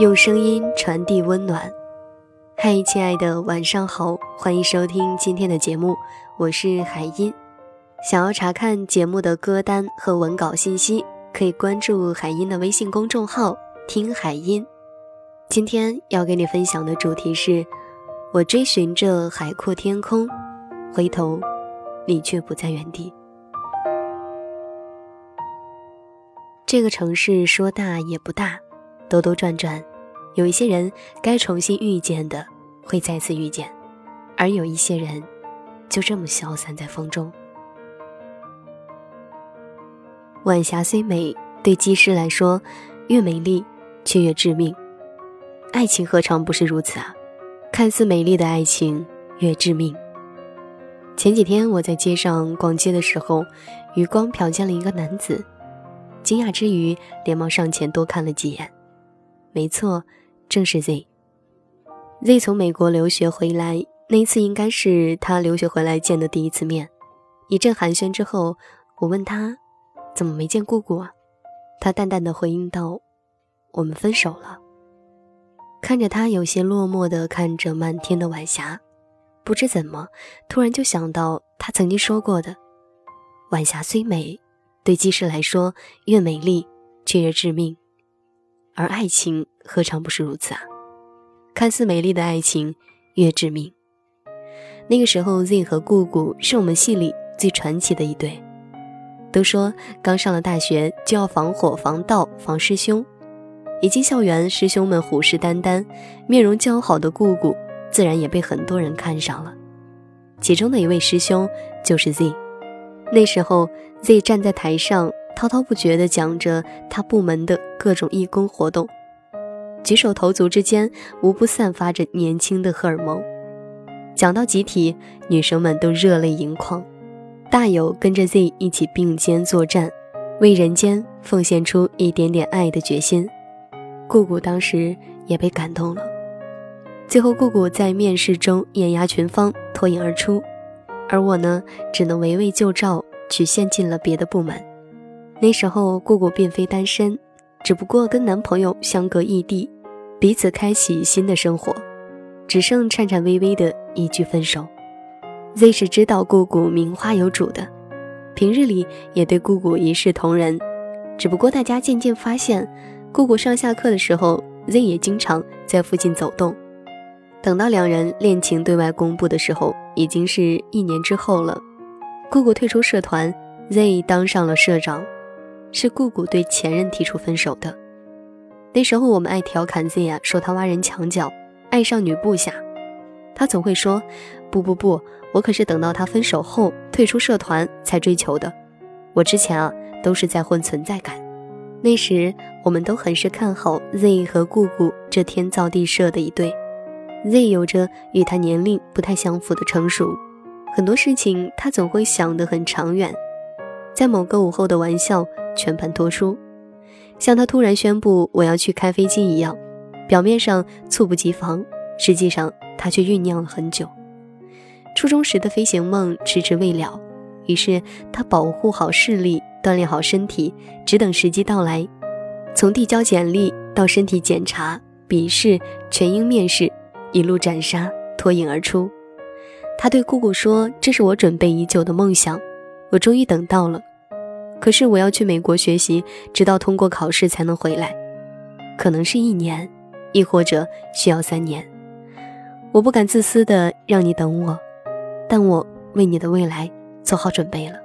用声音传递温暖。嗨，亲爱的，晚上好，欢迎收听今天的节目，我是海音。想要查看节目的歌单和文稿信息，可以关注海音的微信公众号“听海音”。今天要给你分享的主题是：我追寻着海阔天空，回头，你却不在原地。这个城市说大也不大。兜兜转转，有一些人该重新遇见的会再次遇见，而有一些人就这么消散在风中。晚霞虽美，对机师来说，越美丽却越致命。爱情何尝不是如此啊？看似美丽的爱情越致命。前几天我在街上逛街的时候，余光瞟见了一个男子，惊讶之余，连忙上前多看了几眼。没错，正是 Z。Z 从美国留学回来，那一次应该是他留学回来见的第一次面。一阵寒暄之后，我问他：“怎么没见姑姑啊？”他淡淡的回应道：“我们分手了。”看着他有些落寞的看着漫天的晚霞，不知怎么，突然就想到他曾经说过的：“晚霞虽美，对机师来说越美丽却越致命。”而爱情何尝不是如此啊？看似美丽的爱情越致命。那个时候，Z 和姑姑是我们系里最传奇的一对。都说刚上了大学就要防火、防盗、防师兄。一进校园，师兄们虎视眈眈，面容姣好的姑姑自然也被很多人看上了。其中的一位师兄就是 Z。那时候，Z 站在台上。滔滔不绝地讲着他部门的各种义工活动，举手投足之间无不散发着年轻的荷尔蒙。讲到集体，女生们都热泪盈眶，大有跟着 Z 一起并肩作战，为人间奉献出一点点爱的决心。姑姑当时也被感动了，最后姑姑在面试中艳压群芳，脱颖而出，而我呢，只能围魏救赵，曲线进了别的部门。那时候，姑姑并非单身，只不过跟男朋友相隔异地，彼此开启新的生活，只剩颤颤巍巍的一句分手。Z 是知道姑姑名花有主的，平日里也对姑姑一视同仁。只不过大家渐渐发现，姑姑上下课的时候，Z 也经常在附近走动。等到两人恋情对外公布的时候，已经是一年之后了。姑姑退出社团，Z 当上了社长。是姑姑对前任提出分手的。那时候我们爱调侃 Z 啊，说他挖人墙角，爱上女部下。他总会说：“不不不，我可是等到他分手后退出社团才追求的。我之前啊都是在混存在感。”那时我们都很是看好 Z 和姑姑这天造地设的一对。Z 有着与他年龄不太相符的成熟，很多事情他总会想得很长远。在某个午后的玩笑。全盘托出，像他突然宣布我要去开飞机一样，表面上猝不及防，实际上他却酝酿了很久。初中时的飞行梦迟迟未了，于是他保护好视力，锻炼好身体，只等时机到来。从递交简历到身体检查、笔试、全英面试，一路斩杀，脱颖而出。他对姑姑说：“这是我准备已久的梦想，我终于等到了。”可是我要去美国学习，直到通过考试才能回来，可能是一年，亦或者需要三年。我不敢自私的让你等我，但我为你的未来做好准备了。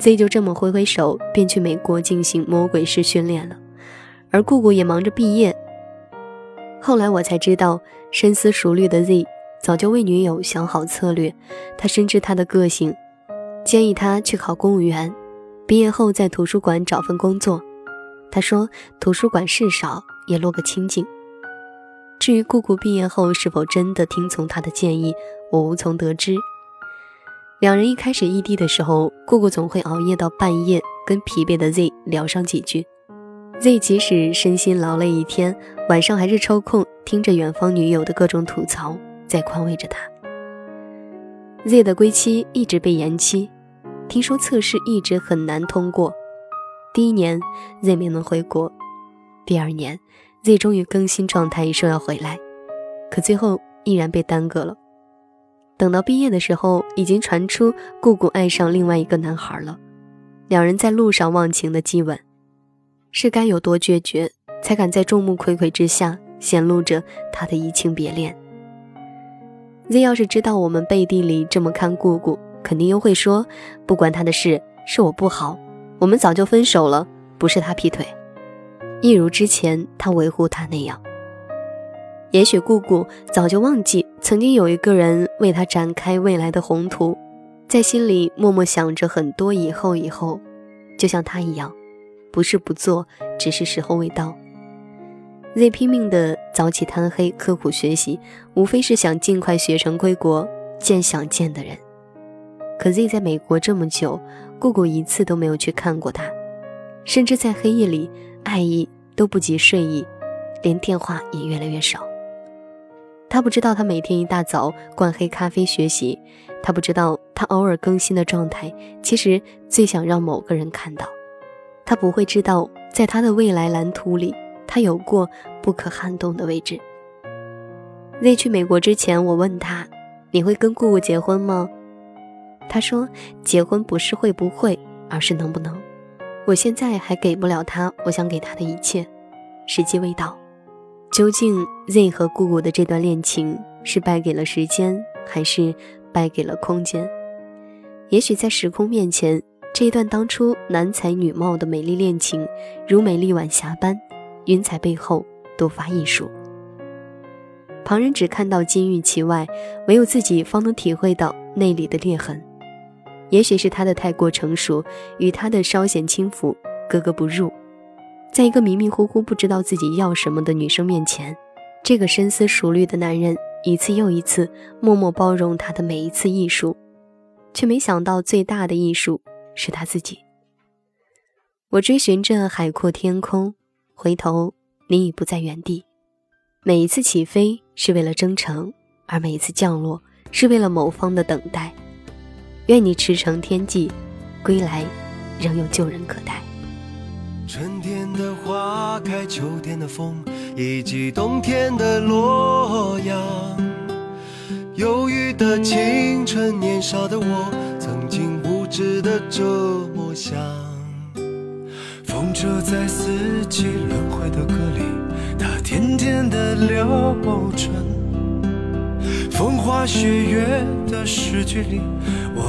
Z 就这么挥挥手，便去美国进行魔鬼式训练了，而姑姑也忙着毕业。后来我才知道，深思熟虑的 Z 早就为女友想好策略，他深知她的个性。建议他去考公务员，毕业后在图书馆找份工作。他说：“图书馆事少，也落个清静。”至于姑姑毕业后是否真的听从他的建议，我无从得知。两人一开始异地的时候，姑姑总会熬夜到半夜，跟疲惫的 Z 聊上几句。Z 即使身心劳累一天，晚上还是抽空听着远方女友的各种吐槽，在宽慰着他。Z 的归期一直被延期。听说测试一直很难通过，第一年 Z 没能回国，第二年 Z 终于更新状态说要回来，可最后依然被耽搁了。等到毕业的时候，已经传出姑姑爱上另外一个男孩了，两人在路上忘情的激吻，是该有多决绝，才敢在众目睽睽之下显露着他的移情别恋？Z 要是知道我们背地里这么看姑姑，肯定又会说，不关他的事，是我不好，我们早就分手了，不是他劈腿。一如之前，他维护他那样。也许姑姑早就忘记曾经有一个人为他展开未来的宏图，在心里默默想着很多以后以后，就像他一样，不是不做，只是时候未到。Z 拼命的早起贪黑，刻苦学习，无非是想尽快学成归国，见想见的人。可 Z 在美国这么久，姑姑一次都没有去看过他，甚至在黑夜里。爱意都不及睡意，连电话也越来越少。他不知道他每天一大早灌黑咖啡学习，他不知道他偶尔更新的状态其实最想让某个人看到。他不会知道，在他的未来蓝图里，他有过不可撼动的位置。Z 去美国之前，我问他：“你会跟姑姑结婚吗？”他说：“结婚不是会不会，而是能不能。”我现在还给不了他我想给他的一切，时机未到。究竟 Z 和姑姑的这段恋情是败给了时间，还是败给了空间？也许在时空面前，这一段当初男才女貌的美丽恋情，如美丽晚霞般，云彩背后多发艺术。旁人只看到金玉其外，唯有自己方能体会到内里的裂痕。也许是他的太过成熟，与他的稍显轻浮格格不入。在一个迷迷糊糊不知道自己要什么的女生面前，这个深思熟虑的男人一次又一次默默包容他的每一次艺术，却没想到最大的艺术是他自己。我追寻着海阔天空，回头你已不在原地。每一次起飞是为了征程，而每一次降落是为了某方的等待。愿你驰骋天际，归来仍有旧人可待。春天的花开，秋天的风，以及冬天的洛阳。忧郁的青春，年少的我，曾经无知的这么想。风车在四季轮回的歌里，它甜甜的流转。风花雪月的诗句里，